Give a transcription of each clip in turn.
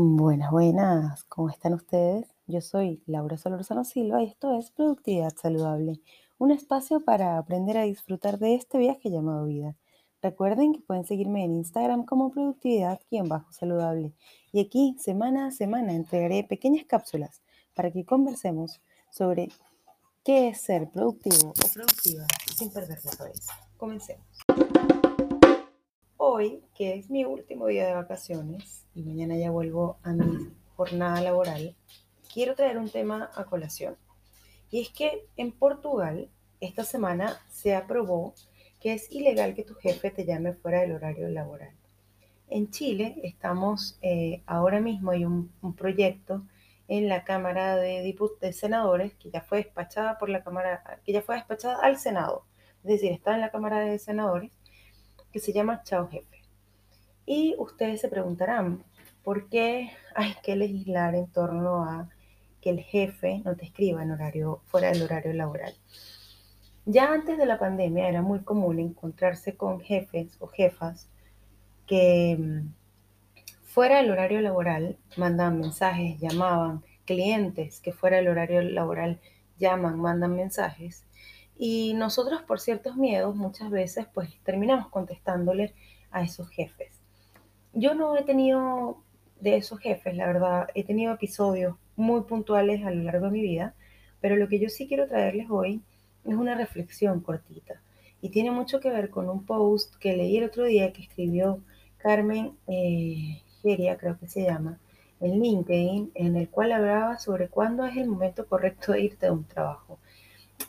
Buenas, buenas, ¿cómo están ustedes? Yo soy Laura Solorzano Silva y esto es Productividad Saludable, un espacio para aprender a disfrutar de este viaje llamado vida. Recuerden que pueden seguirme en Instagram como productividad-saludable y aquí semana a semana entregaré pequeñas cápsulas para que conversemos sobre qué es ser productivo o productiva sin perder la cabeza. Comencemos. Hoy, que es mi último día de vacaciones y mañana ya vuelvo a mi jornada laboral, quiero traer un tema a colación. Y es que en Portugal esta semana se aprobó que es ilegal que tu jefe te llame fuera del horario laboral. En Chile estamos eh, ahora mismo hay un, proyecto en la Cámara de, de Senadores que ya fue despachada por la Cámara, que ya fue despachada al Senado. Es decir, está en la Cámara de Senadores que se llama Chao Jefe. Y ustedes se preguntarán, ¿por qué hay que legislar en torno a que el jefe no te escriba en horario fuera del horario laboral? Ya antes de la pandemia era muy común encontrarse con jefes o jefas que mm, fuera del horario laboral mandaban mensajes, llamaban, clientes que fuera del horario laboral llaman, mandan mensajes y nosotros por ciertos miedos muchas veces pues terminamos contestándole a esos jefes. Yo no he tenido de esos jefes, la verdad, he tenido episodios muy puntuales a lo largo de mi vida, pero lo que yo sí quiero traerles hoy es una reflexión cortita y tiene mucho que ver con un post que leí el otro día que escribió Carmen eh, Geria, creo que se llama, en LinkedIn, en el cual hablaba sobre cuándo es el momento correcto de irte de un trabajo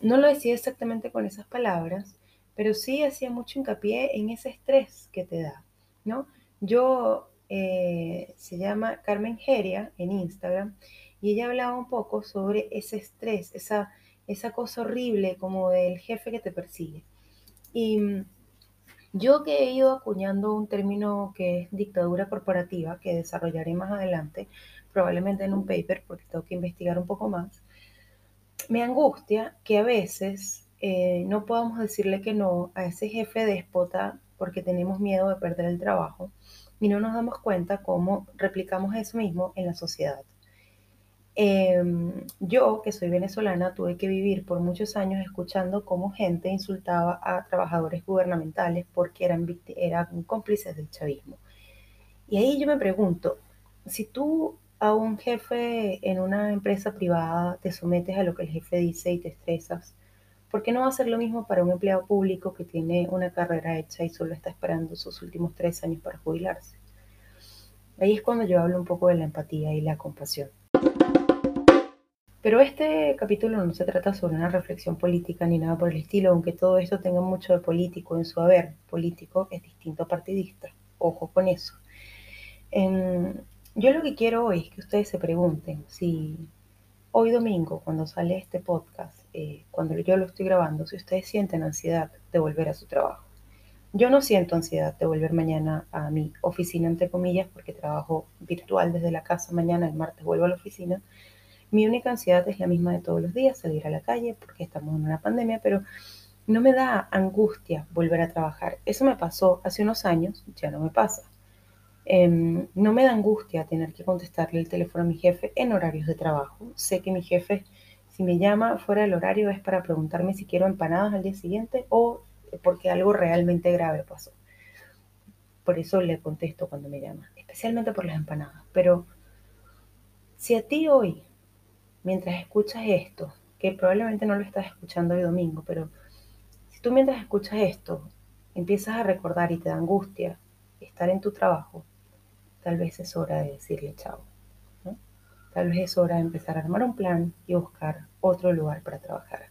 no lo decía exactamente con esas palabras, pero sí hacía mucho hincapié en ese estrés que te da, ¿no? Yo, eh, se llama Carmen Geria en Instagram, y ella hablaba un poco sobre ese estrés, esa, esa cosa horrible como del jefe que te persigue. Y mm, yo que he ido acuñando un término que es dictadura corporativa, que desarrollaré más adelante, probablemente en un paper, porque tengo que investigar un poco más, me angustia que a veces eh, no podamos decirle que no a ese jefe déspota porque tenemos miedo de perder el trabajo y no nos damos cuenta cómo replicamos eso mismo en la sociedad. Em, yo, que soy venezolana, tuve que vivir por muchos años escuchando cómo gente insultaba a trabajadores gubernamentales porque eran, eran cómplices del chavismo. Y ahí yo me pregunto, si tú a un jefe en una empresa privada, te sometes a lo que el jefe dice y te estresas. ¿Por qué no va a ser lo mismo para un empleado público que tiene una carrera hecha y solo está esperando sus últimos tres años para jubilarse? Ahí es cuando yo hablo un poco de la empatía y la compasión. Pero este capítulo no se trata sobre una reflexión política ni nada por el estilo, aunque todo esto tenga mucho de político en su haber. Político es distinto a partidista. Ojo con eso. Yo lo que quiero hoy es que ustedes se pregunten si hoy domingo, cuando sale este podcast, eh, cuando yo lo estoy grabando, si ustedes sienten ansiedad de volver a su trabajo. Yo no siento ansiedad de volver mañana a mi oficina, entre comillas, porque trabajo virtual desde la casa. Mañana, el martes, vuelvo a la oficina. Mi única ansiedad es la misma de todos los días, salir a la calle, porque estamos en una pandemia, pero no me da angustia volver a trabajar. Eso me pasó hace unos años, ya no me pasa. Em, no me da angustia tener que contestarle el teléfono a mi jefe en horarios de trabajo. Sé que mi jefe, si me llama fuera del horario, es para preguntarme si quiero empanadas al día siguiente o porque algo realmente grave pasó. Por eso le contesto cuando me llama, especialmente por las empanadas. Pero si a ti hoy, mientras escuchas esto, que probablemente no lo estás escuchando hoy domingo, pero si tú mientras escuchas esto empiezas a recordar y te da angustia estar en tu trabajo, tal vez es hora de decirle chao. Tal vez es hora de empezar a armar un plan y buscar otro lugar para trabajar.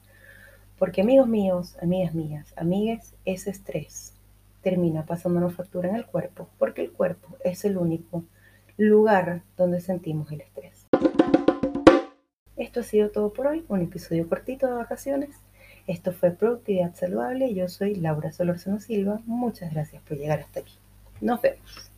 Porque amigos míos, amigas mías, amigues, ese estrés termina pasándonos factura en el cuerpo, porque el cuerpo es el único lugar donde sentimos el estrés. Esto ha sido todo por hoy, un episodio cortito de vacaciones. Esto fue Productividad Saludable. Yo soy Laura Solorzano Silva. Muchas gracias por llegar hasta aquí. Nos vemos.